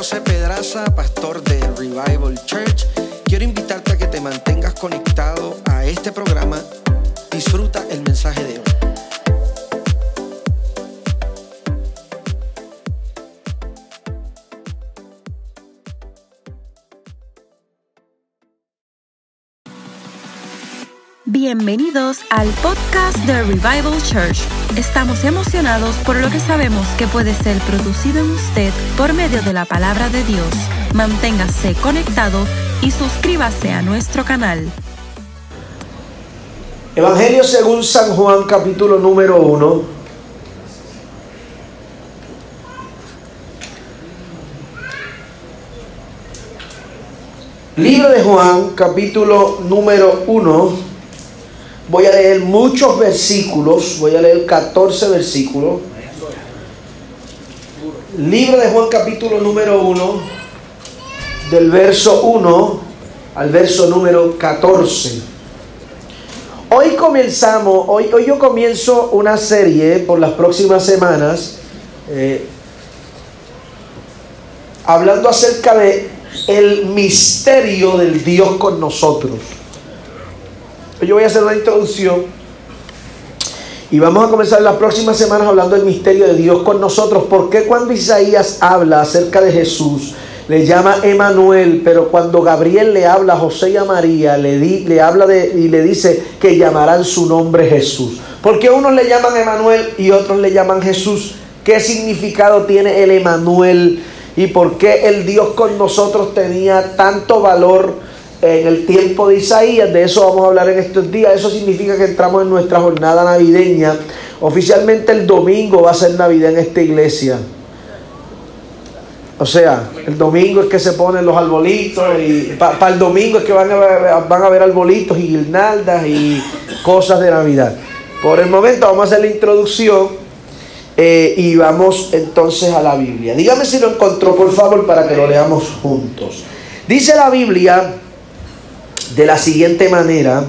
José Pedraza, pastor de Revival Church. Quiero invitarte a que te mantengas conectado a este programa. Disfruta el mensaje de hoy. Bienvenidos al podcast de Revival Church. Estamos emocionados por lo que sabemos que puede ser producido en usted por medio de la palabra de Dios. Manténgase conectado y suscríbase a nuestro canal. Evangelio según San Juan capítulo número 1. Libro de Juan capítulo número 1. Voy a leer muchos versículos, voy a leer 14 versículos. Libro de Juan capítulo número 1, del verso 1 al verso número 14. Hoy comenzamos, hoy, hoy yo comienzo una serie por las próximas semanas, eh, hablando acerca de el misterio del Dios con nosotros. Yo voy a hacer una introducción y vamos a comenzar las próximas semanas hablando del misterio de Dios con nosotros. ¿Por qué cuando Isaías habla acerca de Jesús le llama Emanuel, pero cuando Gabriel le habla a José y a María, le, di, le habla de, y le dice que llamarán su nombre Jesús? ¿Por qué unos le llaman Emanuel y otros le llaman Jesús? ¿Qué significado tiene el Emanuel? ¿Y por qué el Dios con nosotros tenía tanto valor? En el tiempo de Isaías, de eso vamos a hablar en estos días, eso significa que entramos en nuestra jornada navideña. Oficialmente el domingo va a ser Navidad en esta iglesia. O sea, el domingo es que se ponen los arbolitos y para el domingo es que van a, van ver arbolitos y guirnaldas y cosas de Navidad. Por el momento vamos a hacer la introducción eh, y vamos entonces a la Biblia. Dígame si lo encontró, por favor, para que lo leamos juntos. Dice la Biblia de la siguiente manera,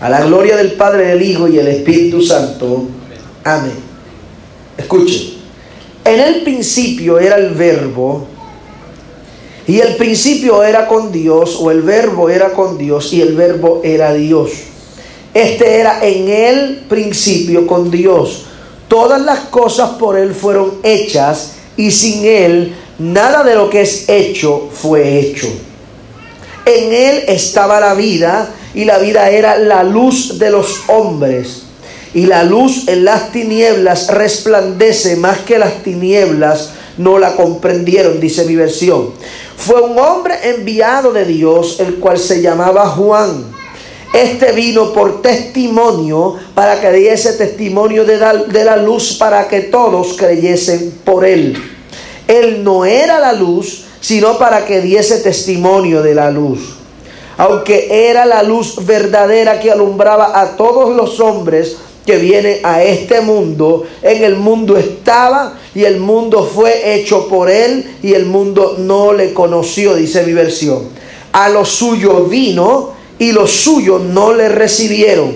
a la gloria del Padre, del Hijo y el Espíritu Santo. Amén. Escuchen. En el principio era el verbo, y el principio era con Dios, o el verbo era con Dios, y el verbo era Dios. Este era en el principio con Dios. Todas las cosas por Él fueron hechas, y sin Él nada de lo que es hecho fue hecho. En él estaba la vida y la vida era la luz de los hombres. Y la luz en las tinieblas resplandece más que las tinieblas no la comprendieron, dice mi versión. Fue un hombre enviado de Dios, el cual se llamaba Juan. Este vino por testimonio para que diese testimonio de la, de la luz para que todos creyesen por él. Él no era la luz, sino para que diese testimonio de la luz. Aunque era la luz verdadera que alumbraba a todos los hombres que vienen a este mundo, en el mundo estaba y el mundo fue hecho por él y el mundo no le conoció, dice mi versión. A lo suyo vino y los suyos no le recibieron.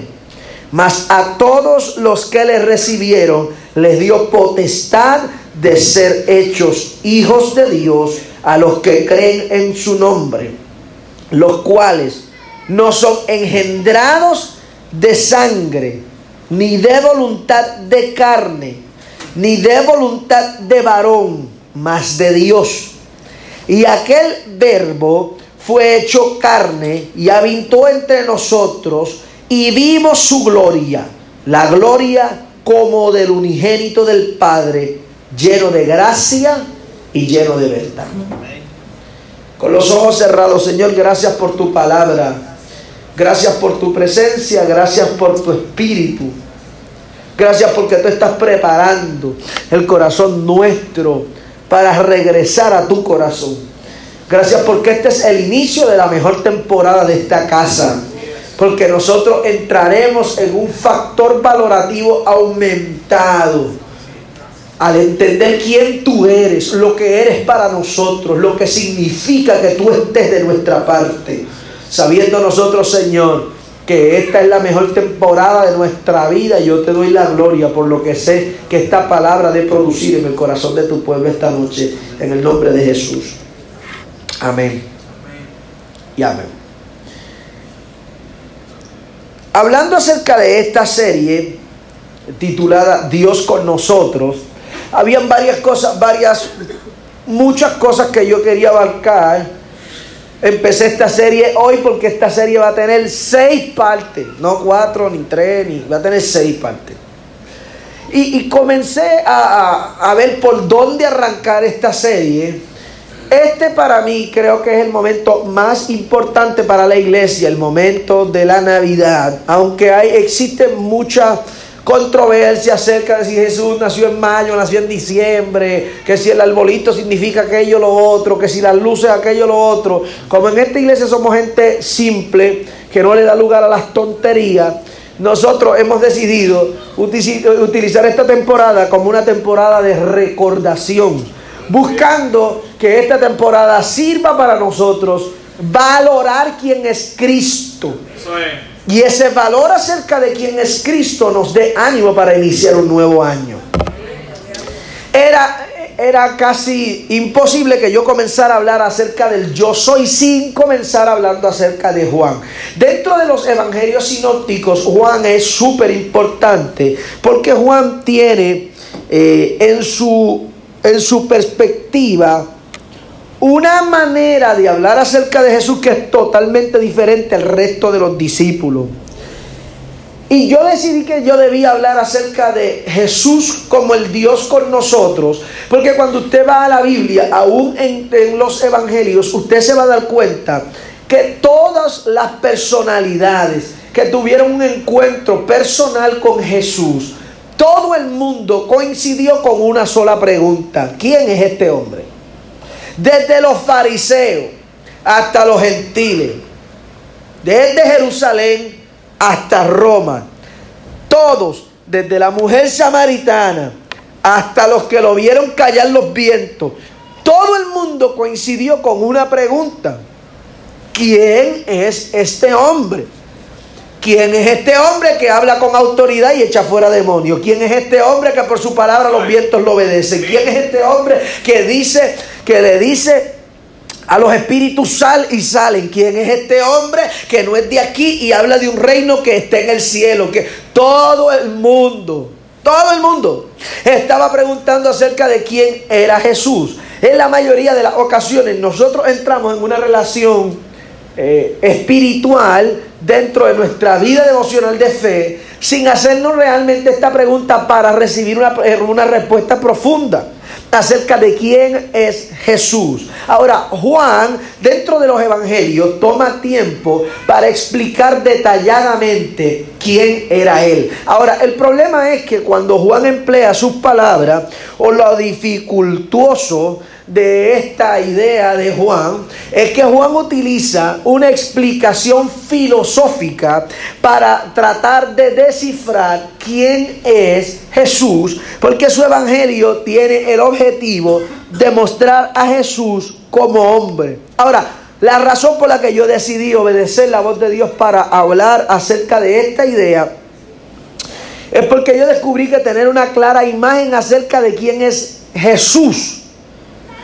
Mas a todos los que le recibieron les dio potestad de ser hechos hijos de Dios a los que creen en su nombre, los cuales no son engendrados de sangre, ni de voluntad de carne, ni de voluntad de varón, mas de Dios. Y aquel verbo fue hecho carne y habitó entre nosotros y vimos su gloria, la gloria como del unigénito del Padre, lleno de gracia y lleno de verdad. Con los ojos cerrados, Señor, gracias por tu palabra. Gracias por tu presencia, gracias por tu espíritu. Gracias porque tú estás preparando el corazón nuestro para regresar a tu corazón. Gracias porque este es el inicio de la mejor temporada de esta casa. Porque nosotros entraremos en un factor valorativo aumentado al entender quién tú eres, lo que eres para nosotros, lo que significa que tú estés de nuestra parte, sabiendo nosotros, Señor, que esta es la mejor temporada de nuestra vida, yo te doy la gloria por lo que sé que esta palabra de producir en el corazón de tu pueblo esta noche, en el nombre de Jesús. Amén. Y amén. Hablando acerca de esta serie titulada Dios con nosotros, habían varias cosas, varias, muchas cosas que yo quería abarcar. Empecé esta serie hoy porque esta serie va a tener seis partes, no cuatro, ni tres, ni va a tener seis partes. Y, comencé a, a ver por dónde arrancar esta serie. Este para mí creo que es el momento más importante para la iglesia, el momento de la Navidad. Aunque hay, existe mucha controversia acerca de si Jesús nació en mayo, nació en diciembre, que si el arbolito significa aquello lo otro, que si las luces aquello lo otro. Como en esta iglesia somos gente simple, que no le da lugar a las tonterías, nosotros hemos decidido utilizar esta temporada como una temporada de recordación buscando que esta temporada sirva para nosotros valorar quién es Cristo. Y ese valor acerca de quién es Cristo nos dé ánimo para iniciar un nuevo año. Era, era casi imposible que yo comenzara a hablar acerca del yo soy sin comenzar hablando acerca de Juan. Dentro de los evangelios sinópticos, Juan es súper importante porque Juan tiene eh, en su en su perspectiva una manera de hablar acerca de Jesús que es totalmente diferente al resto de los discípulos. Y yo decidí que yo debía hablar acerca de Jesús como el Dios con nosotros, porque cuando usted va a la Biblia, aún en, en los evangelios, usted se va a dar cuenta que todas las personalidades que tuvieron un encuentro personal con Jesús, todo el mundo coincidió con una sola pregunta. ¿Quién es este hombre? Desde los fariseos hasta los gentiles. Desde Jerusalén hasta Roma. Todos, desde la mujer samaritana hasta los que lo vieron callar los vientos. Todo el mundo coincidió con una pregunta. ¿Quién es este hombre? ¿Quién es este hombre que habla con autoridad y echa fuera demonios? ¿Quién es este hombre que por su palabra los vientos lo obedecen? ¿Quién es este hombre que dice, que le dice a los espíritus sal y salen? ¿Quién es este hombre que no es de aquí y habla de un reino que está en el cielo? Que todo el mundo, todo el mundo estaba preguntando acerca de quién era Jesús. En la mayoría de las ocasiones nosotros entramos en una relación eh, espiritual dentro de nuestra vida devocional de fe sin hacernos realmente esta pregunta para recibir una, eh, una respuesta profunda acerca de quién es Jesús. Ahora, Juan, dentro de los evangelios, toma tiempo para explicar detalladamente quién era él. Ahora, el problema es que cuando Juan emplea sus palabras o lo dificultuoso de esta idea de Juan es que Juan utiliza una explicación filosófica para tratar de descifrar quién es Jesús, porque su evangelio tiene el objetivo de mostrar a Jesús como hombre. Ahora, la razón por la que yo decidí obedecer la voz de Dios para hablar acerca de esta idea es porque yo descubrí que tener una clara imagen acerca de quién es Jesús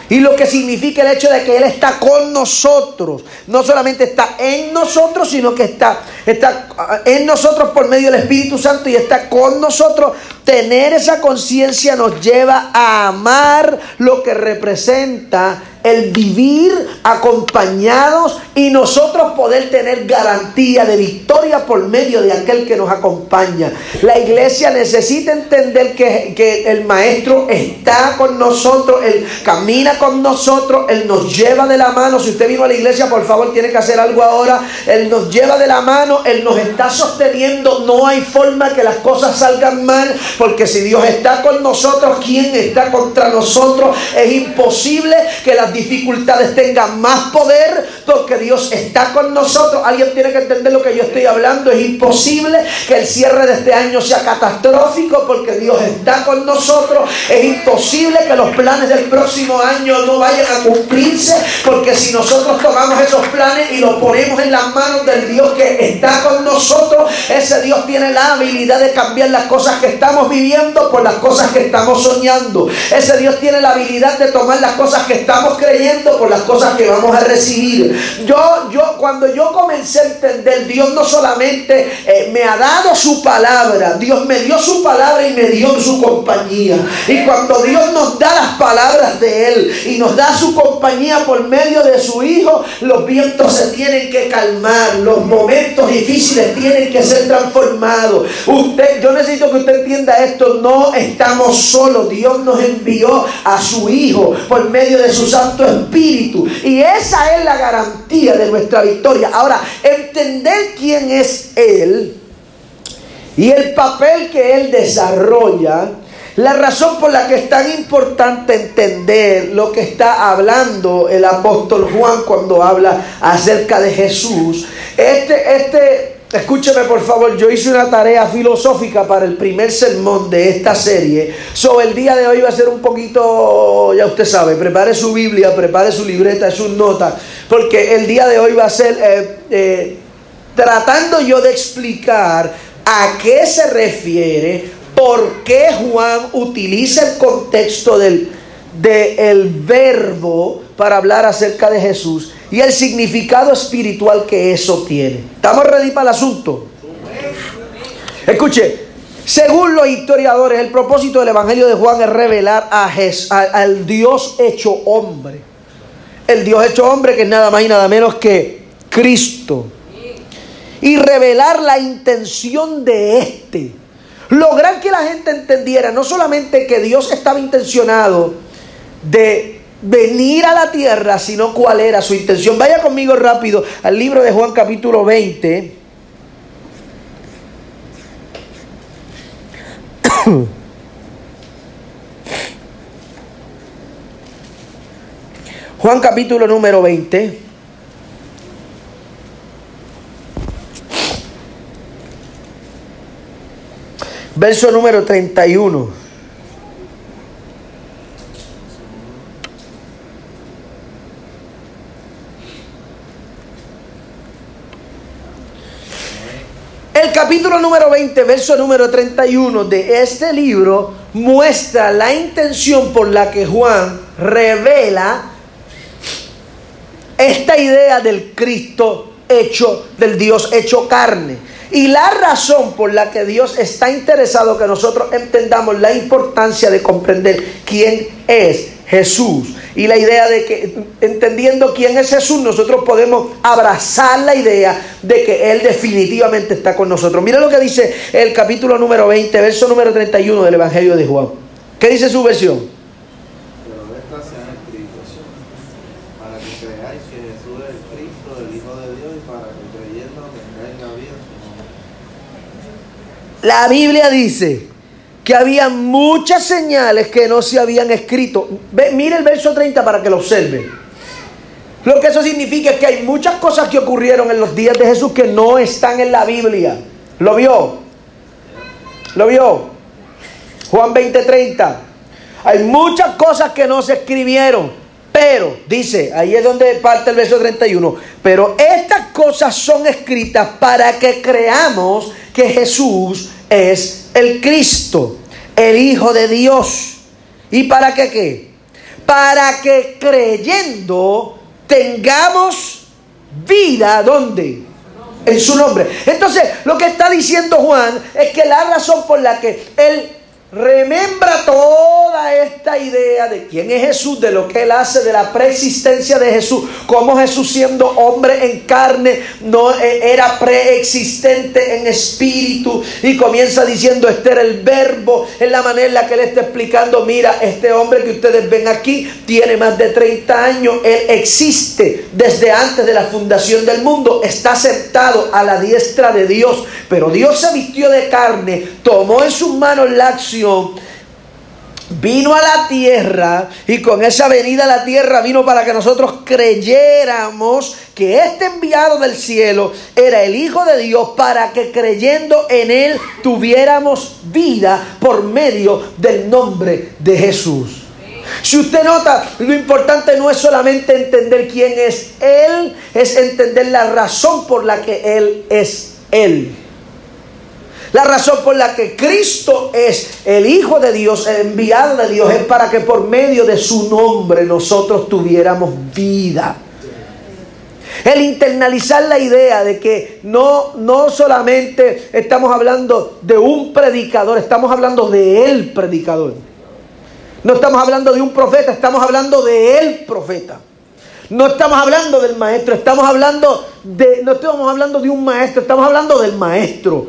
y lo que significa el hecho de que Él está con nosotros. No solamente está en nosotros, sino que está, está en nosotros por medio del Espíritu Santo y está con nosotros. Tener esa conciencia nos lleva a amar lo que representa el vivir acompañados y nosotros poder tener garantía de victoria por medio de aquel que nos acompaña. La iglesia necesita entender que, que, el maestro está con nosotros, él camina con nosotros, él nos lleva de la mano. Si usted vino a la iglesia, por favor, tiene que hacer algo ahora. Él nos lleva de la mano, él nos está sosteniendo. No hay forma que las cosas salgan mal, porque si Dios está con nosotros, ¿quién está contra nosotros? Es imposible que las dificultades tengan más poder porque Dios está con nosotros. Alguien tiene que entender lo que yo estoy hablando. Es imposible que el cierre de este año sea catastrófico porque Dios está con nosotros. Es imposible que los planes del próximo año no vayan a cumplirse porque si nosotros tomamos esos planes y los ponemos en las manos del Dios que está con nosotros, Ese Dios tiene la habilidad de cambiar las cosas que estamos viviendo por las cosas que estamos soñando. Ese Dios tiene la habilidad de tomar las cosas que estamos creyendo por las cosas que vamos a recibir. Yo, yo, cuando yo comencé a entender, Dios no solamente eh, me ha dado su palabra, Dios me dio su palabra y me dio su compañía. Y cuando Dios nos da las palabras de Él y nos da su compañía por medio de su Hijo, los vientos se tienen que calmar, los momentos difíciles tienen que ser transformados. Usted, yo necesito que usted entienda esto, no estamos solos, Dios nos envió a su Hijo por medio de su Santo Espíritu. Y esa es la garantía de nuestra victoria. Ahora, entender quién es Él y el papel que Él desarrolla la razón por la que es tan importante entender lo que está hablando el apóstol Juan cuando habla acerca de Jesús, este, este, escúcheme por favor, yo hice una tarea filosófica para el primer sermón de esta serie. Sobre el día de hoy va a ser un poquito, ya usted sabe, prepare su Biblia, prepare su libreta, sus notas, porque el día de hoy va a ser eh, eh, tratando yo de explicar a qué se refiere por qué Juan utiliza el contexto del el verbo para hablar acerca de Jesús y el significado espiritual que eso tiene. ¿Estamos ready para el asunto? Escuche, según los historiadores, el propósito del Evangelio de Juan es revelar a al Dios hecho hombre. El Dios hecho hombre que es nada más y nada menos que Cristo. Y revelar la intención de éste Lograr que la gente entendiera no solamente que Dios estaba intencionado de venir a la tierra, sino cuál era su intención. Vaya conmigo rápido al libro de Juan capítulo 20. Juan capítulo número 20. Verso número 31. El capítulo número 20, verso número 31 de este libro muestra la intención por la que Juan revela esta idea del Cristo hecho, del Dios hecho carne. Y la razón por la que Dios está interesado que nosotros entendamos la importancia de comprender quién es Jesús. Y la idea de que entendiendo quién es Jesús, nosotros podemos abrazar la idea de que Él definitivamente está con nosotros. Mira lo que dice el capítulo número 20, verso número 31 del Evangelio de Juan. ¿Qué dice su versión? La Biblia dice que había muchas señales que no se habían escrito. mire el verso 30 para que lo observe. Lo que eso significa es que hay muchas cosas que ocurrieron en los días de Jesús que no están en la Biblia. ¿Lo vio? ¿Lo vio? Juan 20:30. Hay muchas cosas que no se escribieron. Pero, dice, ahí es donde parte el verso 31, pero estas cosas son escritas para que creamos que Jesús es el Cristo, el Hijo de Dios. ¿Y para qué qué? Para que creyendo tengamos vida, ¿dónde? En su nombre. Entonces, lo que está diciendo Juan es que la razón por la que él remembra toda esta idea de quién es Jesús, de lo que él hace, de la preexistencia de Jesús, cómo Jesús siendo hombre en carne no eh, era preexistente en espíritu. Y comienza diciendo este era el verbo en la manera en la que él está explicando, mira, este hombre que ustedes ven aquí tiene más de 30 años, él existe desde antes de la fundación del mundo, está sentado a la diestra de Dios, pero Dios se vistió de carne, tomó en sus manos la acción vino a la tierra y con esa venida a la tierra vino para que nosotros creyéramos que este enviado del cielo era el Hijo de Dios para que creyendo en él tuviéramos vida por medio del nombre de Jesús. Si usted nota, lo importante no es solamente entender quién es Él, es entender la razón por la que Él es Él. La razón por la que Cristo es el Hijo de Dios, el enviado de Dios, es para que por medio de su nombre nosotros tuviéramos vida. El internalizar la idea de que no, no solamente estamos hablando de un predicador, estamos hablando de el predicador. No estamos hablando de un profeta, estamos hablando de el profeta. No estamos hablando del maestro, estamos hablando de, no estamos hablando de un maestro, estamos hablando del maestro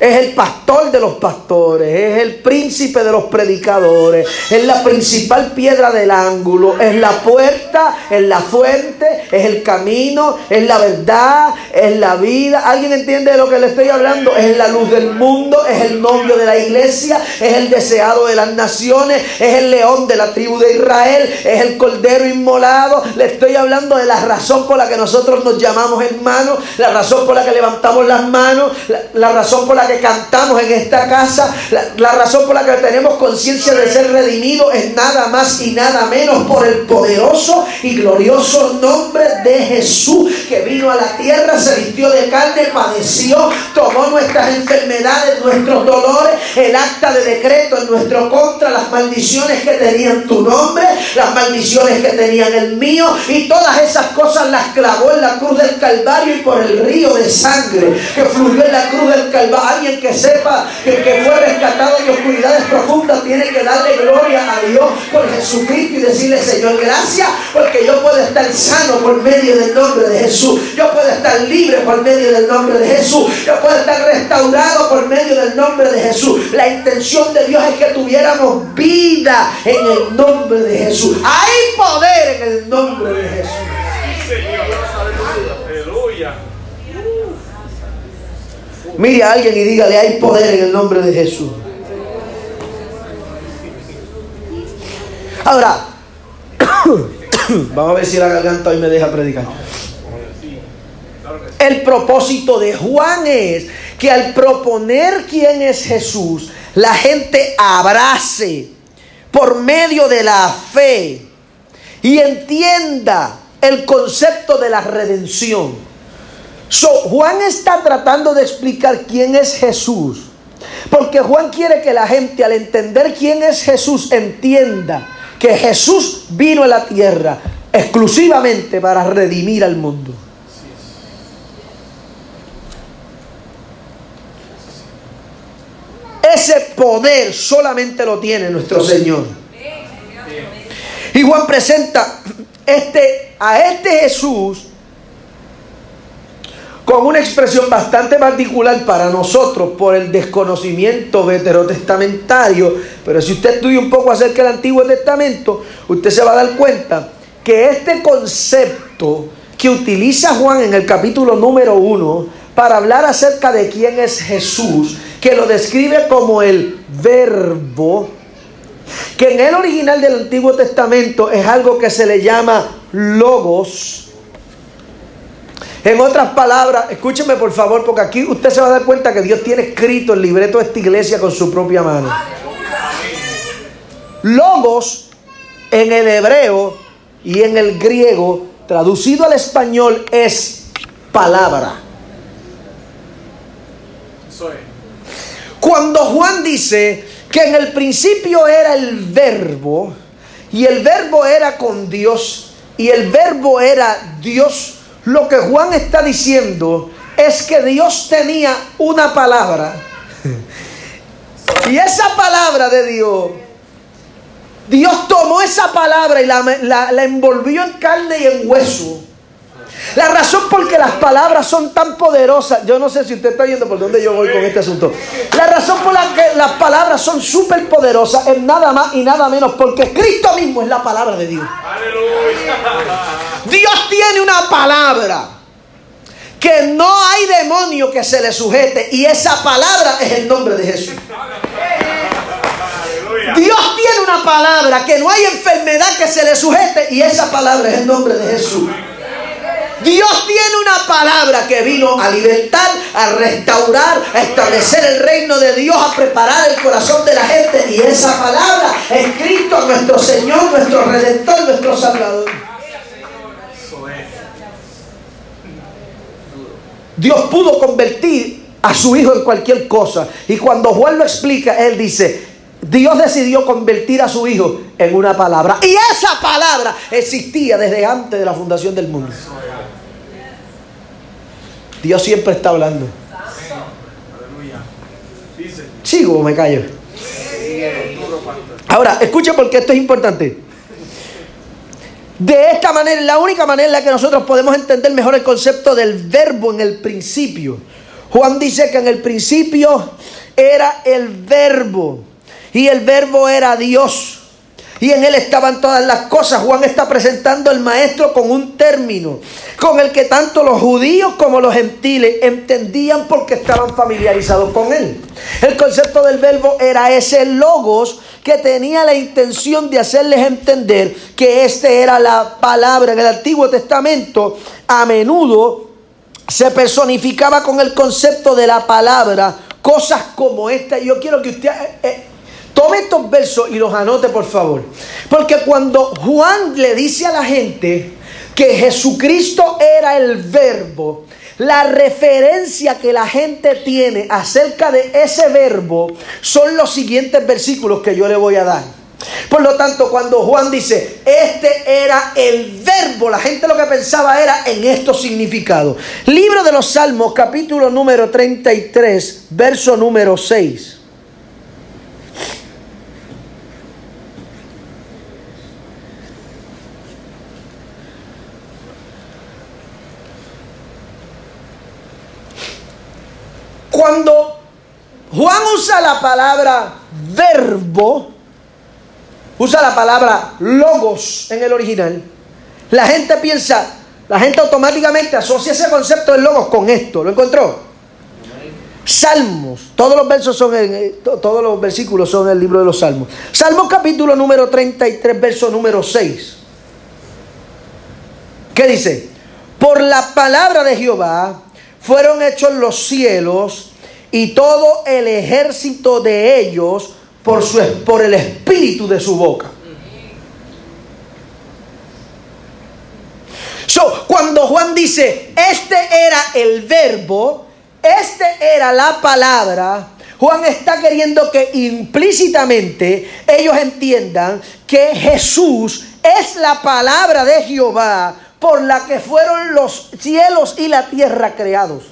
es el pastor de los pastores, es el príncipe de los predicadores, es la principal piedra del ángulo, es la puerta, es la fuente, es el camino, es la verdad, es la vida. ¿Alguien entiende de lo que le estoy hablando? Es la luz del mundo, es el novio de la iglesia, es el deseado de las naciones, es el león de la tribu de Israel, es el cordero inmolado. Le estoy hablando de la razón por la que nosotros nos llamamos hermanos, la razón por la que levantamos las manos, la, la razón por la que cantamos en esta casa, la, razón por la que tenemos conciencia de ser redimidos es nada más y nada menos por el poderoso y glorioso nombre de Jesús que vino a la tierra, se vistió de carne, padeció, tomó nuestras enfermedades, nuestros dolores, el acta de decreto en nuestro contra, las maldiciones que tenían tu nombre, las maldiciones que tenían el mío y todas esas cosas las clavó en la cruz del Calvario y por el río de sangre que fluyó en la cruz del Calvario alguien que sepa que el que fue rescatado de oscuridades profundas tiene que darle gloria a Dios por Jesucristo y decirle, Señor, gracias porque yo puedo estar sano por medio del nombre de Jesús. Yo puedo estar libre por medio del nombre de Jesús. Yo puedo estar restaurado por medio del nombre de Jesús. La intención de Dios es que tuviéramos vida en el nombre de Jesús. Hay poder en el nombre de Jesús. Mire a alguien y dígale, hay poder en el nombre de Jesús. Ahora, vamos a ver si la garganta hoy me deja predicar. El propósito de Juan es que al proponer quién es Jesús, la gente abrace por medio de la fe y entienda el concepto de la redención. So, Juan está tratando de explicar quién es Jesús. Porque Juan quiere que la gente al entender quién es Jesús entienda que Jesús vino a la tierra exclusivamente para redimir al mundo. Ese poder solamente lo tiene nuestro Señor. Y Juan presenta este, a este Jesús con una expresión bastante particular para nosotros por el desconocimiento veterotestamentario. Pero si usted estudia un poco acerca del Antiguo Testamento, usted se va a dar cuenta que este concepto que utiliza Juan en el capítulo número uno para hablar acerca de quién es Jesús, que lo describe como el verbo, que en el original del Antiguo Testamento es algo que se le llama logos, en otras palabras, escúcheme por favor, porque aquí usted se va a dar cuenta que Dios tiene escrito el libreto de esta iglesia con su propia mano. Logos en el hebreo y en el griego, traducido al español, es palabra. Cuando Juan dice que en el principio era el verbo, y el verbo era con Dios, y el verbo era Dios, lo que Juan está diciendo es que Dios tenía una palabra. Y esa palabra de Dios, Dios tomó esa palabra y la, envolvió en carne y en hueso. La razón por que las palabras son tan poderosas, yo no sé si usted está viendo por dónde yo voy con este asunto. La razón por la que las palabras son súper poderosas es nada más y nada menos porque Cristo mismo es la palabra de Dios. Dios tiene una palabra que no hay demonio que se le sujete y esa palabra es el nombre de Jesús. Dios tiene una palabra que no hay enfermedad que se le sujete y esa palabra es el nombre de Jesús. Dios tiene una palabra que vino a libertar, a restaurar, a establecer el reino de Dios, a preparar el corazón de la gente. Y esa palabra es Cristo, nuestro Señor, nuestro Redentor, nuestro Salvador. Dios pudo convertir a su hijo en cualquier cosa. Y cuando Juan lo explica, él dice, Dios decidió convertir a su hijo en una palabra. Y esa palabra existía desde antes de la fundación del mundo. Dios siempre está hablando. ¿Sigo o me callo? Ahora, escucha porque esto es importante. De esta manera, la única manera en la que nosotros podemos entender mejor el concepto del verbo en el principio. Juan dice que en el principio era el verbo y el verbo era Dios. Y en él estaban todas las cosas. Juan está presentando al maestro con un término con el que tanto los judíos como los gentiles entendían porque estaban familiarizados con él. El concepto del verbo era ese logos que tenía la intención de hacerles entender que este era la palabra. En el Antiguo Testamento a menudo se personificaba con el concepto de la palabra cosas como esta. Yo quiero que usted... Tome estos versos y los anote, por favor. Porque cuando Juan le dice a la gente que Jesucristo era el verbo, la referencia que la gente tiene acerca de ese verbo son los siguientes versículos que yo le voy a dar. Por lo tanto, cuando Juan dice, este era el verbo, la gente lo que pensaba era en estos significados. Libro de los Salmos, capítulo número 33, verso número 6. Cuando Juan usa la palabra verbo, usa la palabra logos en el original, la gente piensa, la gente automáticamente asocia ese concepto de logos con esto. ¿Lo encontró? Salmos, todos los versos son en, eh, todos los versículos son en el libro de los Salmos. Salmos capítulo número 33, verso número 6. ¿Qué dice? Por la palabra de Jehová fueron hechos los cielos y todo el ejército de ellos por, su, por el espíritu de su boca. So, cuando Juan dice, este era el verbo, este era la palabra, Juan está queriendo que implícitamente ellos entiendan que Jesús es la palabra de Jehová por la que fueron los cielos y la tierra creados.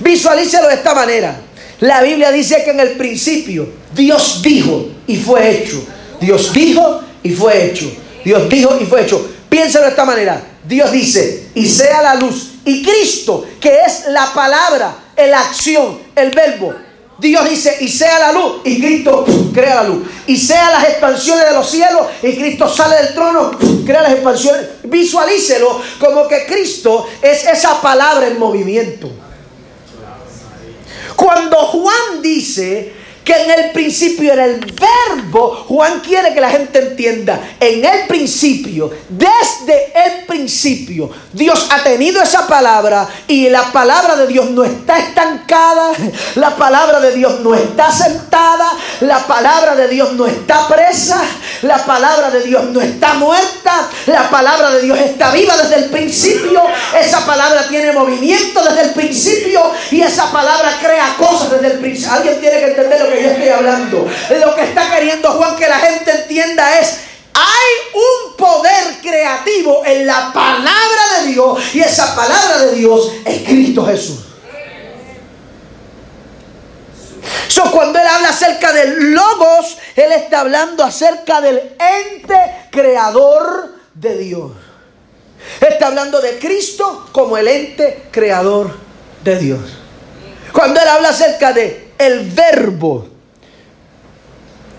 Visualícelo de esta manera. La Biblia dice que en el principio Dios dijo y fue hecho. Dios dijo y fue hecho. Dios dijo y fue hecho. Piénsalo de esta manera. Dios dice, y sea la luz. Y Cristo, que es la palabra, la acción, el verbo. Dios dice, y sea la luz. Y Cristo crea la luz. Y sea las expansiones de los cielos. Y Cristo sale del trono, crea las expansiones. Visualícelo como que Cristo es esa palabra en movimiento. Cuando Juan dice que en el principio era el verbo, Juan quiere que la gente entienda, en el principio, desde el principio, Dios ha tenido esa palabra y la palabra de Dios no está estancada, la palabra de Dios no está sentada, la palabra de Dios no está presa, la palabra de Dios no está muerta, la palabra de Dios está viva desde el principio, esa palabra tiene movimiento desde el principio y esa palabra crea cosas desde el principio. Alguien tiene que entenderlo que yo estoy hablando. Lo que está queriendo Juan que la gente entienda es hay un poder creativo en la palabra de Dios y esa palabra de Dios es Cristo Jesús. So, cuando él habla acerca del logos, él está hablando acerca del ente creador de Dios. Está hablando de Cristo como el ente creador de Dios. Cuando él habla acerca de el verbo,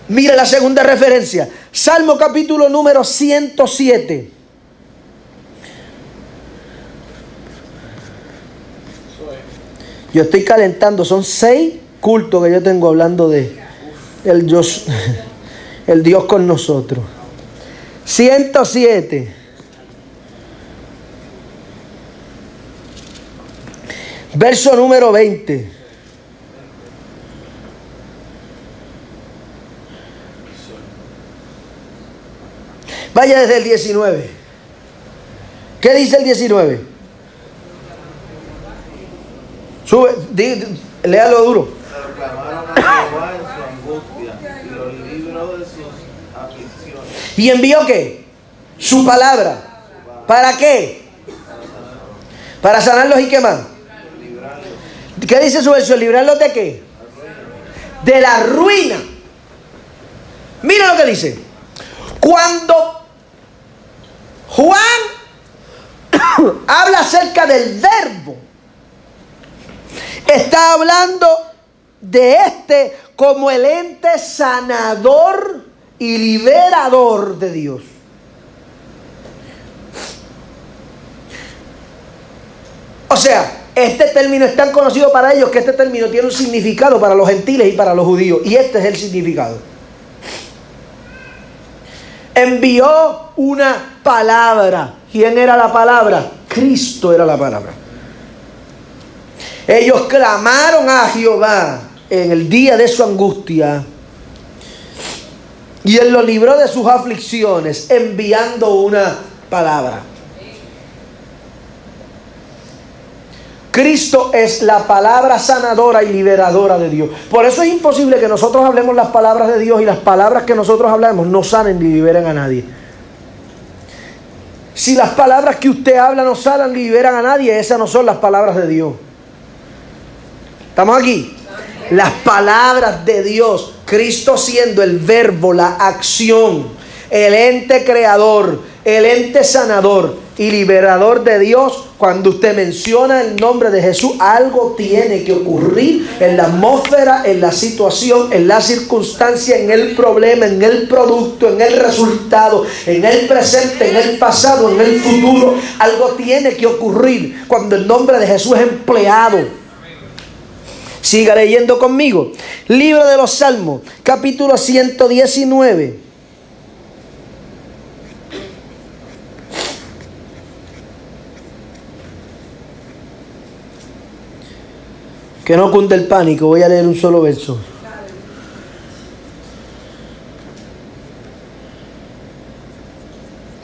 Mira la segunda referencia. Salmo capítulo número 107. Yo estoy calentando, son seis cultos que yo tengo hablando de el Dios, el Dios con nosotros. 107. Verso número 20. Vaya desde el 19. ¿Qué dice el 19? Sube, Léalo duro. ¿Y envió qué? Su palabra. ¿Para qué? Para sanarlos y qué más. ¿Qué dice su versión? ¿Librarlos de qué? De la ruina. Mira lo que dice. Cuando Juan habla acerca del verbo, está hablando de este como el ente sanador y liberador de Dios. O sea, este término es tan conocido para ellos que este término tiene un significado para los gentiles y para los judíos. Y este es el significado. Envió una palabra. ¿Quién era la palabra? Cristo era la palabra. Ellos clamaron a Jehová en el día de su angustia. Y él los libró de sus aflicciones enviando una palabra. Cristo es la palabra sanadora y liberadora de Dios. Por eso es imposible que nosotros hablemos las palabras de Dios y las palabras que nosotros hablamos no sanen ni liberen a nadie. Si las palabras que usted habla no sanan ni liberan a nadie, esas no son las palabras de Dios. ¿Estamos aquí? Las palabras de Dios, Cristo siendo el verbo, la acción, el ente creador, el ente sanador y liberador de Dios, cuando usted menciona el nombre de Jesús, algo tiene que ocurrir en la atmósfera, en la situación, en la circunstancia, en el problema, en el producto, en el resultado, en el presente, en el pasado, en el futuro. Algo tiene que ocurrir cuando el nombre de Jesús es empleado. Siga leyendo conmigo. Libro de los Salmos, capítulo 119. Que no cunde el pánico, voy a leer un solo verso.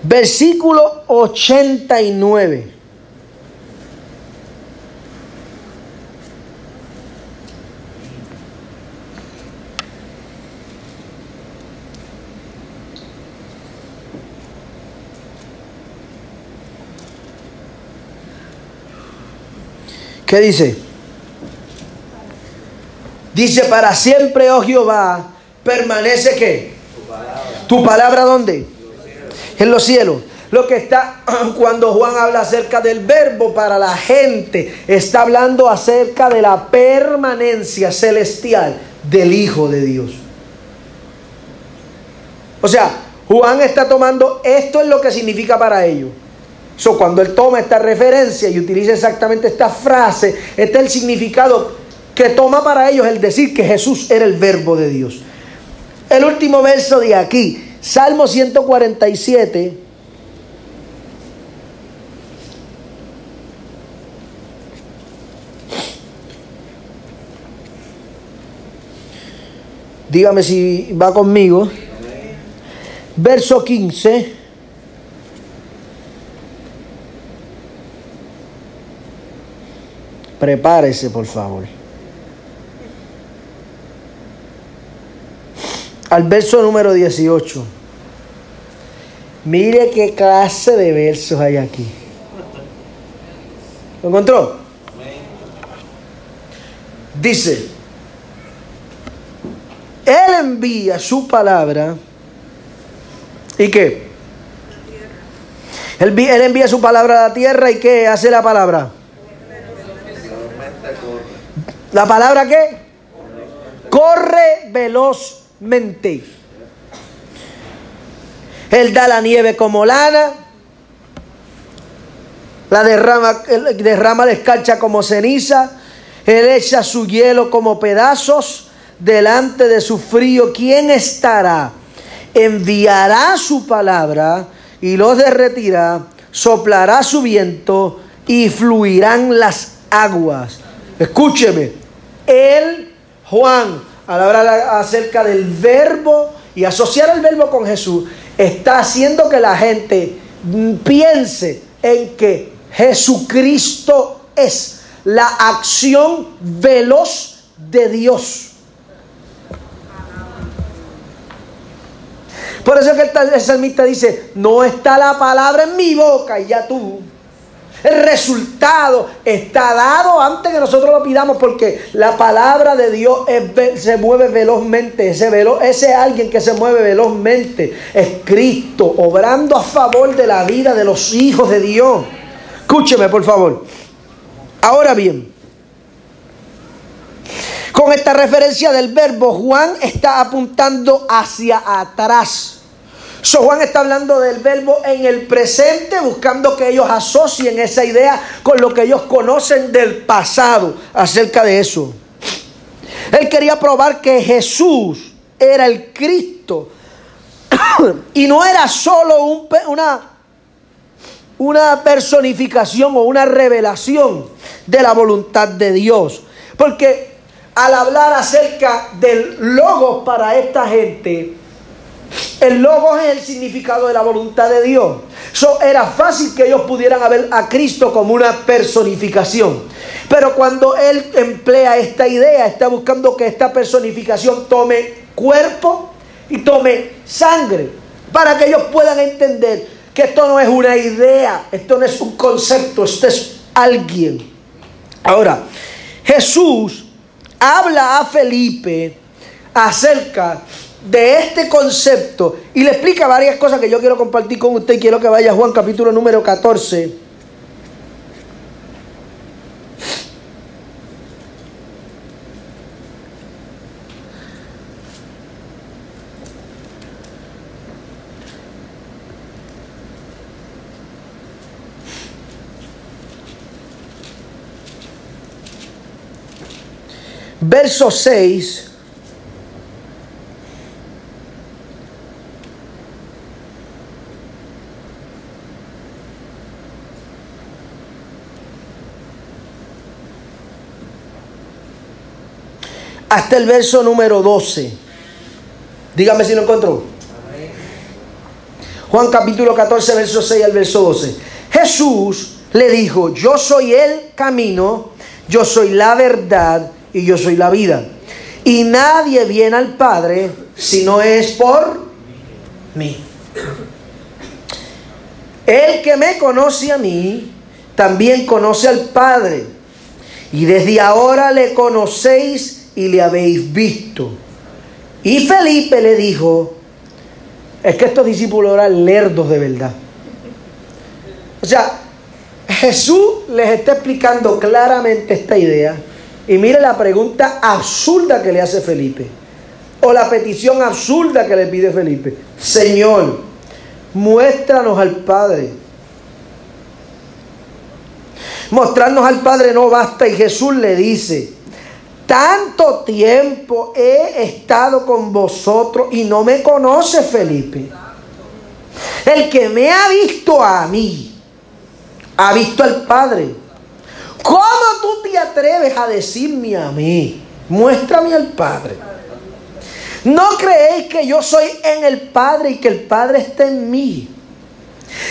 Versículo 89. ¿Qué dice? Dice, para siempre, oh Jehová, permanece que tu palabra dónde? En los cielos. Lo que está cuando Juan habla acerca del verbo para la gente, está hablando acerca de la permanencia celestial del Hijo de Dios. O sea, Juan está tomando esto es lo que significa para ellos. So, cuando él toma esta referencia y utiliza exactamente esta frase, este es el significado que toma para ellos el decir que Jesús era el verbo de Dios. El último verso de aquí, Salmo 147. Dígame si va conmigo. Verso 15. Prepárese, por favor. Al verso número 18. Mire qué clase de versos hay aquí. ¿Lo encontró? Dice, Él envía su palabra. ¿Y qué? Él, él envía su palabra a la tierra y ¿qué hace la palabra? ¿La palabra qué? Corre velozmente. Él da la nieve como lana. La derrama, derrama la escarcha como ceniza. Él echa su hielo como pedazos. Delante de su frío, ¿quién estará? Enviará su palabra y los derretirá. Soplará su viento y fluirán las aguas. Escúcheme, él, Juan, al hablar acerca del verbo y asociar el verbo con Jesús, está haciendo que la gente piense en que Jesucristo es la acción veloz de Dios. Por eso que el salmista dice, no está la palabra en mi boca y ya tú. El resultado está dado antes que nosotros lo pidamos porque la palabra de Dios se mueve velozmente. Ese, velo, ese alguien que se mueve velozmente es Cristo, obrando a favor de la vida de los hijos de Dios. Escúcheme, por favor. Ahora bien, con esta referencia del verbo, Juan está apuntando hacia atrás. So Juan está hablando del verbo en el presente, buscando que ellos asocien esa idea con lo que ellos conocen del pasado acerca de eso. Él quería probar que Jesús era el Cristo y no era solo una, una personificación o una revelación de la voluntad de Dios. Porque al hablar acerca del logo para esta gente, el logo es el significado de la voluntad de Dios. So, era fácil que ellos pudieran ver a Cristo como una personificación. Pero cuando Él emplea esta idea, está buscando que esta personificación tome cuerpo y tome sangre. Para que ellos puedan entender que esto no es una idea, esto no es un concepto, esto es alguien. Ahora, Jesús habla a Felipe acerca de este concepto y le explica varias cosas que yo quiero compartir con usted. Quiero que vaya a Juan capítulo número 14. Verso 6 hasta el verso número 12. Dígame si lo encontró. Juan capítulo 14, verso 6 al verso 12. Jesús le dijo, yo soy el camino, yo soy la verdad y yo soy la vida. Y nadie viene al Padre si no es por mí. El que me conoce a mí, también conoce al Padre. Y desde ahora le conocéis y le habéis visto. Y Felipe le dijo, es que estos discípulos eran lerdos de verdad. O sea, Jesús les está explicando claramente esta idea. Y mire la pregunta absurda que le hace Felipe. O la petición absurda que le pide Felipe. Señor, muéstranos al Padre. Mostrarnos al Padre no basta. Y Jesús le dice, tanto tiempo he estado con vosotros y no me conoce Felipe. El que me ha visto a mí, ha visto al Padre. ¿Cómo tú te atreves a decirme a mí? Muéstrame al Padre. ¿No creéis que yo soy en el Padre y que el Padre está en mí?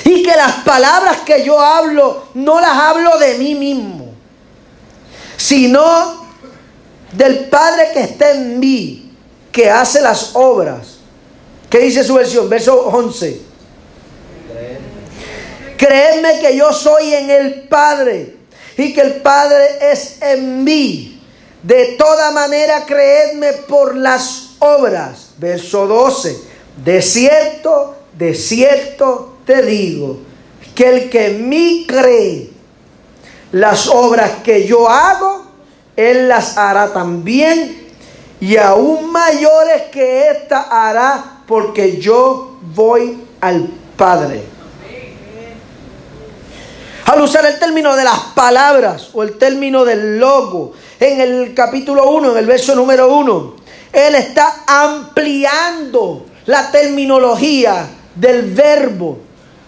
Y que las palabras que yo hablo no las hablo de mí mismo, sino del Padre que está en mí, que hace las obras. ¿Qué dice su versión? Verso 11. Creedme que yo soy en el Padre y que el Padre es en mí. De toda manera, creedme por las obras. Verso 12. De cierto, de cierto te digo, que el que en mí cree, las obras que yo hago, él las hará también y aún mayores que ésta hará porque yo voy al Padre. Al usar el término de las palabras o el término del logo en el capítulo 1, en el verso número 1, Él está ampliando la terminología del verbo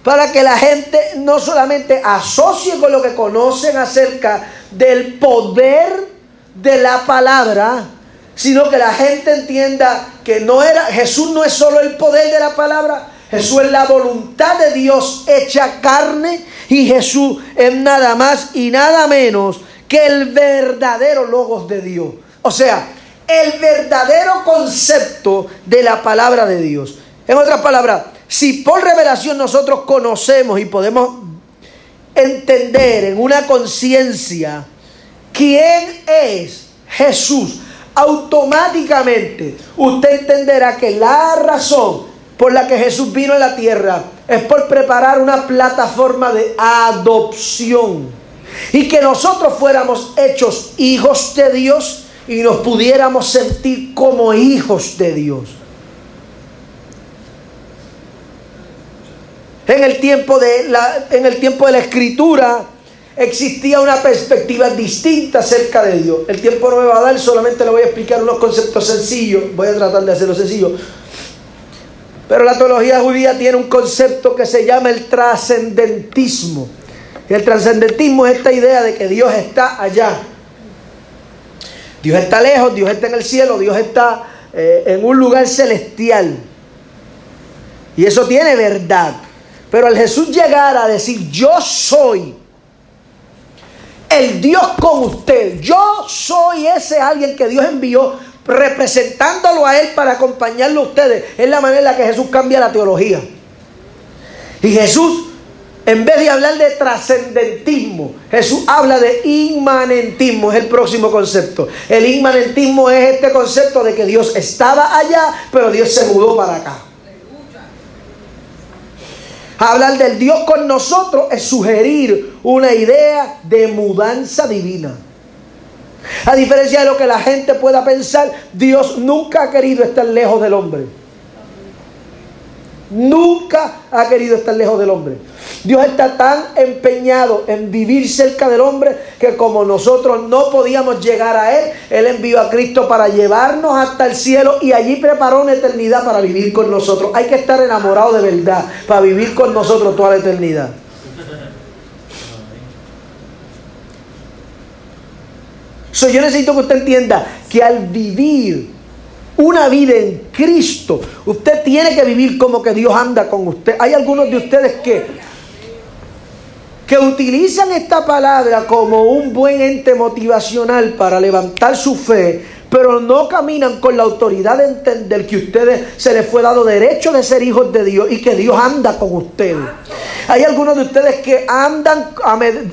para que la gente no solamente asocie con lo que conocen acerca del poder de la palabra, sino que la gente entienda que no era Jesús no es solo el poder de la palabra, Jesús es la voluntad de Dios hecha carne y Jesús es nada más y nada menos que el verdadero logos de Dios. O sea, el verdadero concepto de la palabra de Dios. En otras palabras, si por revelación nosotros conocemos y podemos entender en una conciencia quién es Jesús, automáticamente usted entenderá que la razón por la que Jesús vino a la tierra es por preparar una plataforma de adopción y que nosotros fuéramos hechos hijos de Dios y nos pudiéramos sentir como hijos de Dios. En el tiempo de la, en el tiempo de la escritura existía una perspectiva distinta acerca de Dios. El tiempo no me va a dar, solamente le voy a explicar unos conceptos sencillos. Voy a tratar de hacerlo sencillo. Pero la teología judía tiene un concepto que se llama el trascendentismo. El trascendentismo es esta idea de que Dios está allá. Dios está lejos, Dios está en el cielo, Dios está eh, en un lugar celestial. Y eso tiene verdad. Pero al Jesús llegar a decir, yo soy el Dios con usted, yo soy ese alguien que Dios envió representándolo a Él para acompañarlo a ustedes, es la manera en la que Jesús cambia la teología. Y Jesús, en vez de hablar de trascendentismo, Jesús habla de inmanentismo, es el próximo concepto. El inmanentismo es este concepto de que Dios estaba allá, pero Dios se mudó para acá. Hablar del Dios con nosotros es sugerir una idea de mudanza divina. A diferencia de lo que la gente pueda pensar, Dios nunca ha querido estar lejos del hombre. Nunca ha querido estar lejos del hombre. Dios está tan empeñado en vivir cerca del hombre que como nosotros no podíamos llegar a Él, Él envió a Cristo para llevarnos hasta el cielo y allí preparó una eternidad para vivir con nosotros. Hay que estar enamorado de verdad para vivir con nosotros toda la eternidad. So, yo necesito que usted entienda que al vivir una vida en Cristo, usted tiene que vivir como que Dios anda con usted. Hay algunos de ustedes que, que utilizan esta palabra como un buen ente motivacional para levantar su fe, pero no caminan con la autoridad de entender que ustedes se les fue dado derecho de ser hijos de Dios y que Dios anda con ustedes. Hay algunos de ustedes que andan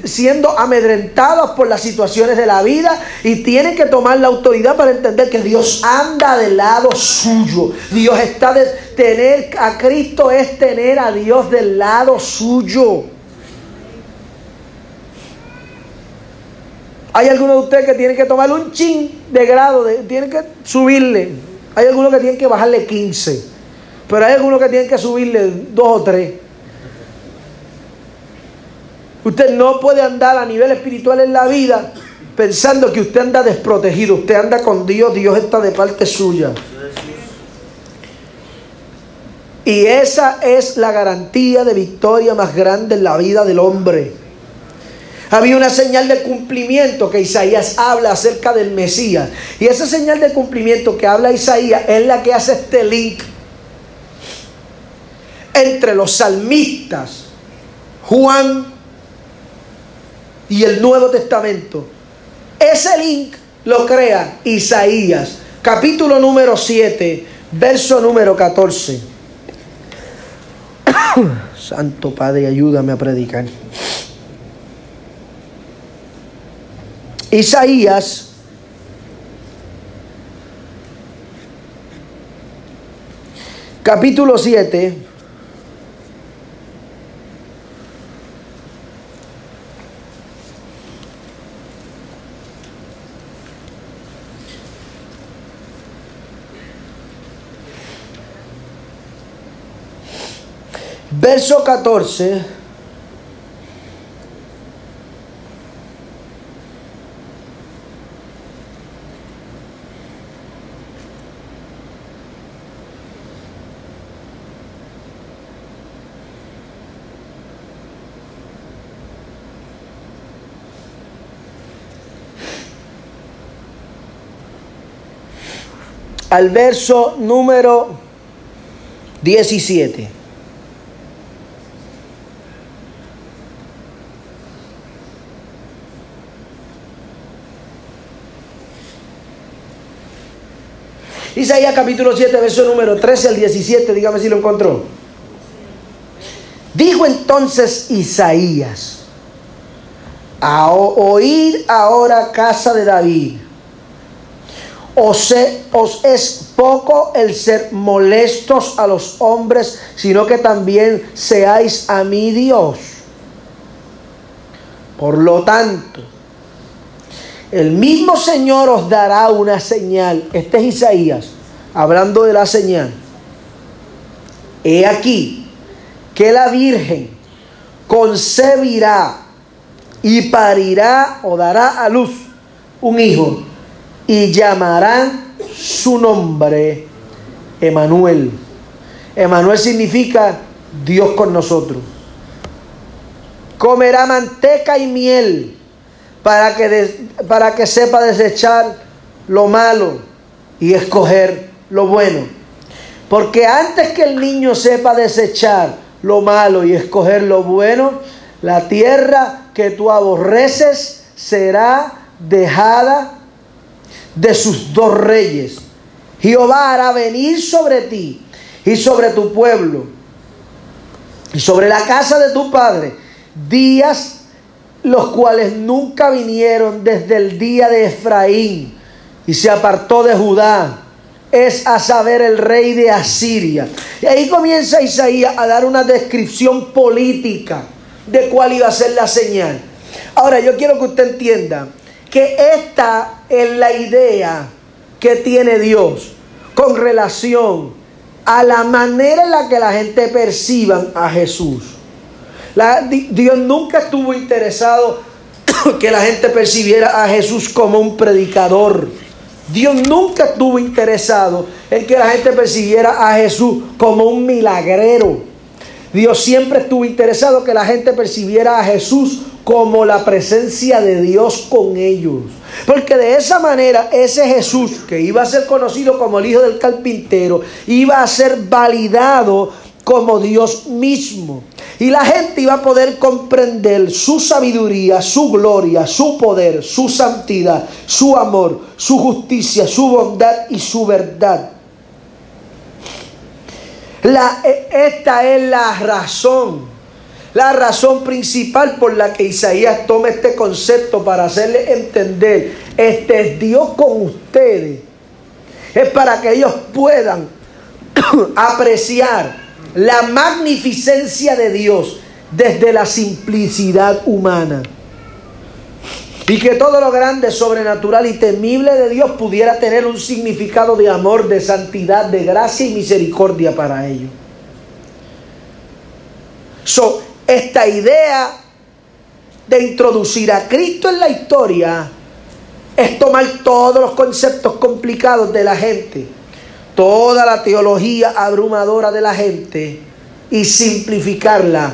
siendo amedrentados por las situaciones de la vida y tienen que tomar la autoridad para entender que Dios anda del lado suyo. Dios está de tener a Cristo es tener a Dios del lado suyo. Hay algunos de ustedes que tienen que tomar un chin de grado, de, tienen que subirle. Hay algunos que tienen que bajarle 15. Pero hay algunos que tienen que subirle 2 o 3. Usted no puede andar a nivel espiritual en la vida pensando que usted anda desprotegido. Usted anda con Dios, Dios está de parte suya. Y esa es la garantía de victoria más grande en la vida del hombre. Había una señal de cumplimiento que Isaías habla acerca del Mesías. Y esa señal de cumplimiento que habla Isaías es la que hace este link entre los salmistas, Juan y el Nuevo Testamento. Ese link lo crea Isaías, capítulo número 7, verso número 14. Santo Padre, ayúdame a predicar. Isaías capítulo 7 verso 14 al verso número 17. Isaías capítulo 7, verso número 13 al 17, dígame si lo encontró. Dijo entonces Isaías, a oír ahora casa de David os, es poco el ser molestos a los hombres, sino que también seáis a mi Dios. Por lo tanto, el mismo Señor os dará una señal. Este es Isaías, hablando de la señal. He aquí que la Virgen concebirá y parirá o dará a luz un hijo y llamarán su nombre Emanuel. Emanuel significa Dios con nosotros. Comerá manteca y miel para que, para que sepa desechar lo malo y escoger lo bueno. Porque antes que el niño sepa desechar lo malo y escoger lo bueno, la tierra que tú aborreces será dejada de sus dos reyes. Jehová hará venir sobre ti y sobre tu pueblo y sobre la casa de tu padre días los cuales nunca vinieron desde el día de Efraín y se apartó de Judá, es a saber el rey de Asiria. Y ahí comienza Isaías a dar una descripción política de cuál iba a ser la señal. Ahora yo quiero que usted entienda que esta es la idea que tiene Dios con relación a la manera en la que la gente perciba a Jesús. Dios nunca estuvo interesado que la gente percibiera a Jesús como un predicador. Dios nunca estuvo interesado en que la gente percibiera a Jesús como un milagrero. Dios siempre estuvo interesado que la gente percibiera a Jesús como la presencia de Dios con ellos. Porque de esa manera ese Jesús, que iba a ser conocido como el hijo del carpintero, iba a ser validado como Dios mismo. Y la gente iba a poder comprender su sabiduría, su gloria, su poder, su santidad, su amor, su justicia, su bondad y su verdad. E, esta es la razón, la razón principal por la que Isaías toma este concepto para hacerle entender, este es Dios con ustedes. Es para que ellos puedan apreciar la magnificencia de Dios desde la simplicidad humana. Y que todo lo grande, sobrenatural y temible de Dios pudiera tener un significado de amor, de santidad, de gracia y misericordia para ellos. So, esta idea de introducir a Cristo en la historia es tomar todos los conceptos complicados de la gente toda la teología abrumadora de la gente y simplificarla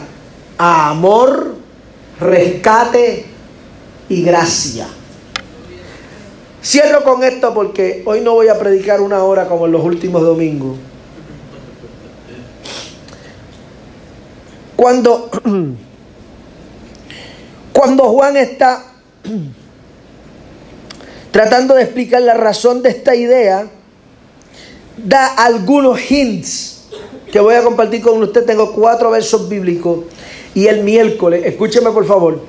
a amor, rescate y gracia. Cierro con esto porque hoy no voy a predicar una hora como en los últimos domingos. Cuando, cuando Juan está tratando de explicar la razón de esta idea, da algunos hints que voy a compartir con usted. Tengo cuatro versos bíblicos. Y el miércoles, escúcheme por favor,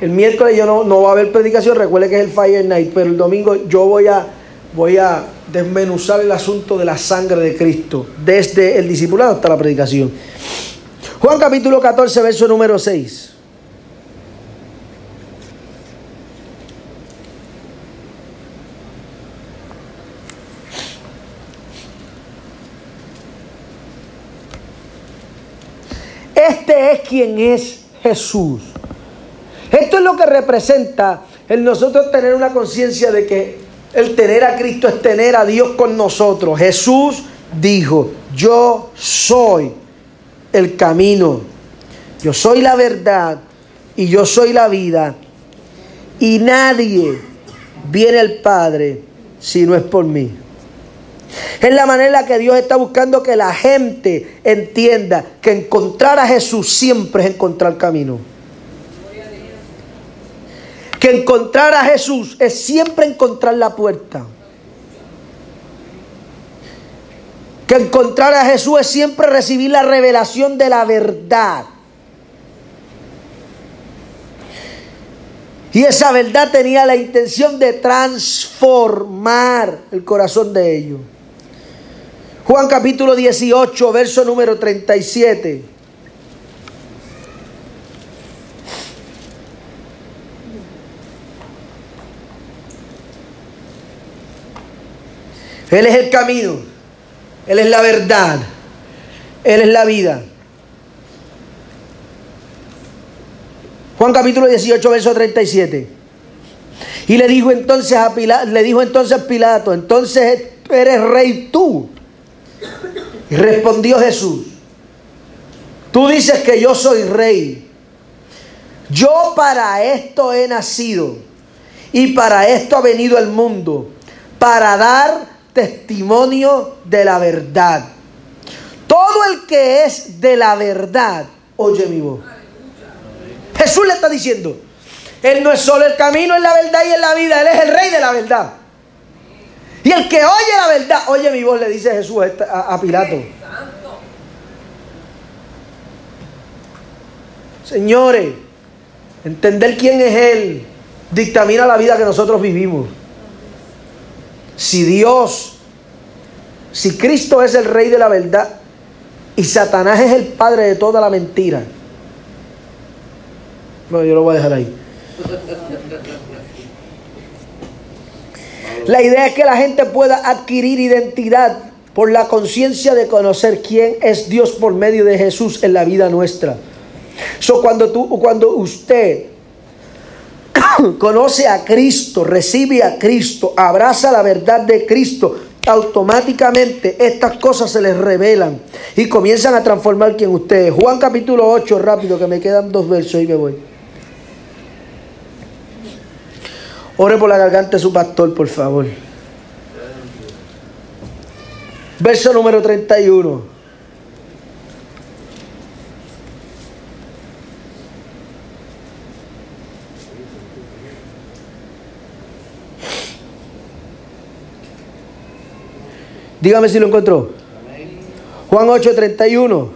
el miércoles yo no, no va a haber predicación, recuerde que es el Fire Night, pero el domingo yo voy a, voy a desmenuzar el asunto de la sangre de Cristo, desde el discipulado hasta la predicación. Juan capítulo 14, verso número 6. Este es quien es Jesús. Esto es lo que representa el nosotros tener una conciencia de que el tener a Cristo es tener a Dios con nosotros. Jesús dijo, yo soy el camino, yo soy la verdad y yo soy la vida. Y nadie viene al Padre si no es por mí. Es la manera que Dios está buscando que la gente entienda que encontrar a Jesús siempre es encontrar camino. Que encontrar a Jesús es siempre encontrar la puerta. Encontrar a Jesús es siempre recibir la revelación de la verdad. Y esa verdad tenía la intención de transformar el corazón de ellos. Juan capítulo 18, verso número 37. Él es el camino, Él es la verdad, Él es la vida. Juan capítulo 18, verso 37. Y le dijo entonces a Pilato, le dijo entonces Pilato, entonces eres rey tú. Y respondió Jesús, tú dices que yo soy rey. Yo para esto he nacido y para esto ha venido el mundo, para dar testimonio de la verdad. Todo el que es de la verdad, oye mi voz. Jesús le está diciendo, Él no es solo el camino, es la verdad y es la vida, Él es el rey de la verdad. Y el que oye la verdad, oye mi voz, le dice Jesús a, a Pilato. Señores, entender quién es Él dictamina la vida que nosotros vivimos. Si Dios, si Cristo es el rey de la verdad y Satanás es el padre de toda la mentira, bueno, yo lo voy a dejar ahí. La idea es que la gente pueda adquirir identidad por la conciencia de conocer quién es Dios por medio de Jesús en la vida nuestra. So, cuando, tú, cuando usted conoce a Cristo, recibe a Cristo, abraza la verdad de Cristo, automáticamente estas cosas se les revelan y comienzan a transformar quien usted es. Juan capítulo 8, rápido, que me quedan dos versos y me voy. Ore por la garganta de su pastor, por favor. Verso número 31. Dígame si lo encontró. Juan 8:31.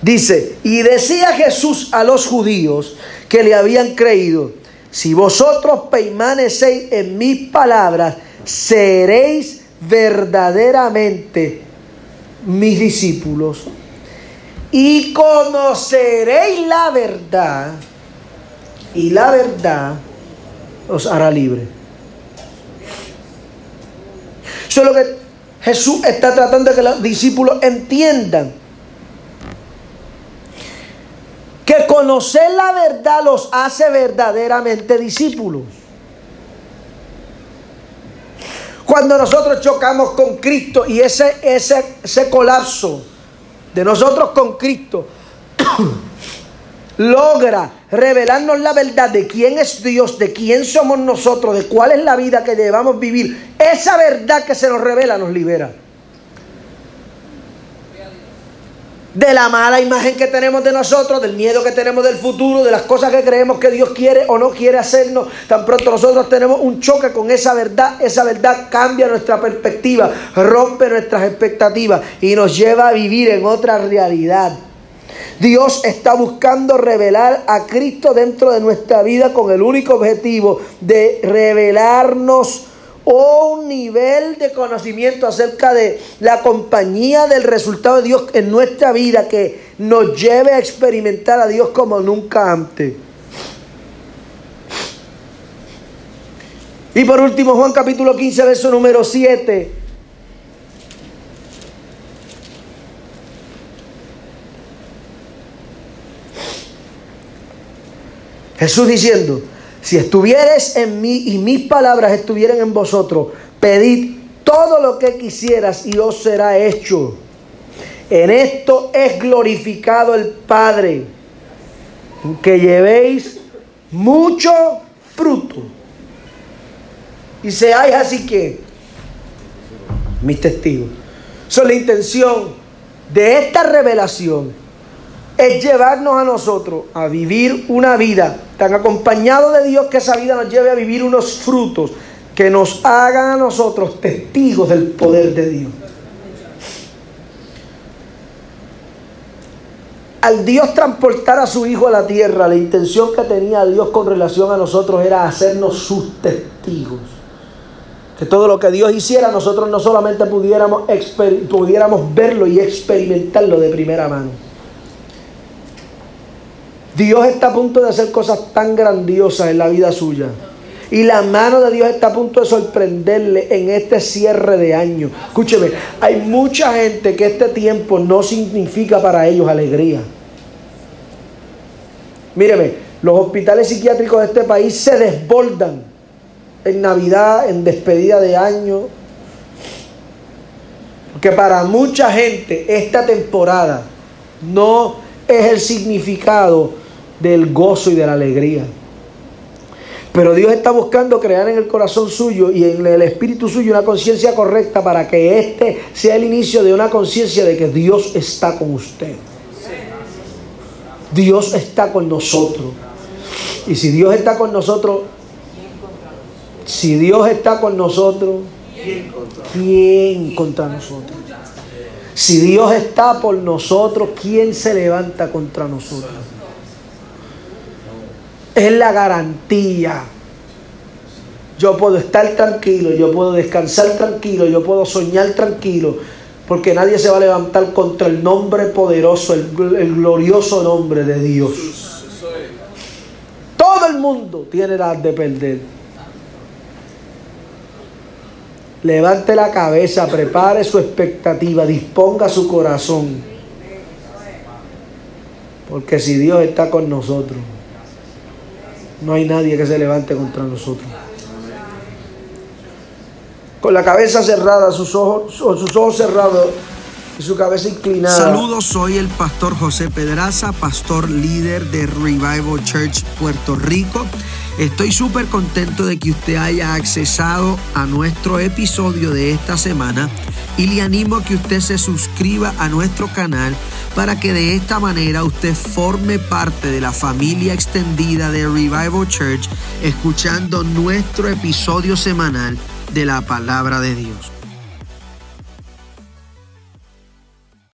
Dice, y decía Jesús a los judíos que le habían creído, si vosotros permanecéis en mis palabras, seréis verdaderamente mis discípulos y conoceréis la verdad y la verdad os hará libre. Eso es lo que Jesús está tratando de que los discípulos entiendan. Que conocer la verdad los hace verdaderamente discípulos. Cuando nosotros chocamos con Cristo y ese, ese, ese colapso de nosotros con Cristo logra revelarnos la verdad de quién es Dios, de quién somos nosotros, de cuál es la vida que debamos vivir, esa verdad que se nos revela nos libera. De la mala imagen que tenemos de nosotros, del miedo que tenemos del futuro, de las cosas que creemos que Dios quiere o no quiere hacernos. Tan pronto nosotros tenemos un choque con esa verdad, esa verdad cambia nuestra perspectiva, rompe nuestras expectativas y nos lleva a vivir en otra realidad. Dios está buscando revelar a Cristo dentro de nuestra vida con el único objetivo de revelarnos un nivel de conocimiento acerca de la compañía del resultado de Dios en nuestra vida que nos lleve a experimentar a Dios como nunca antes. Y por último, Juan capítulo 15, verso número 7. Jesús diciendo, si estuvieres en mí y mis palabras estuvieran en vosotros, pedid todo lo que quisieras y os será hecho. En esto es glorificado el Padre, que llevéis mucho fruto. Y seáis así que mis testigos. Son la intención de esta revelación es llevarnos a nosotros a vivir una vida tan acompañado de Dios que esa vida nos lleve a vivir unos frutos que nos hagan a nosotros testigos del poder de Dios. Al Dios transportar a su Hijo a la tierra, la intención que tenía Dios con relación a nosotros era hacernos sus testigos. Que todo lo que Dios hiciera nosotros no solamente pudiéramos, pudiéramos verlo y experimentarlo de primera mano Dios está a punto de hacer cosas tan grandiosas en la vida suya. Y la mano de Dios está a punto de sorprenderle en este cierre de año. Escúcheme, hay mucha gente que este tiempo no significa para ellos alegría. Míreme, los hospitales psiquiátricos de este país se desbordan en Navidad, en despedida de año. Porque para mucha gente esta temporada no es el significado del gozo y de la alegría. Pero Dios está buscando crear en el corazón suyo y en el espíritu suyo una conciencia correcta para que este sea el inicio de una conciencia de que Dios está con usted. Dios está con nosotros. Y si Dios está con nosotros, si Dios está con nosotros, ¿quién contra nosotros? Si Dios está por nosotros, ¿quién se levanta contra nosotros? Es la garantía. Yo puedo estar tranquilo, yo puedo descansar tranquilo, yo puedo soñar tranquilo, porque nadie se va a levantar contra el nombre poderoso, el, glorioso nombre de Dios. Todo el mundo tiene edad de perder. Levante la cabeza, prepare su expectativa, disponga su corazón. Porque si Dios está con nosotros, no hay nadie que se levante contra nosotros. Con la cabeza cerrada, sus ojos, sus ojos cerrados y su cabeza inclinada. Saludos, soy el pastor José Pedraza, pastor líder de Revival Church Puerto Rico. Estoy súper contento de que usted haya accesado a nuestro episodio de esta semana y le animo a que usted se suscriba a nuestro canal para que de esta manera usted forme parte de la familia extendida de Revival Church escuchando nuestro episodio semanal de la palabra de Dios.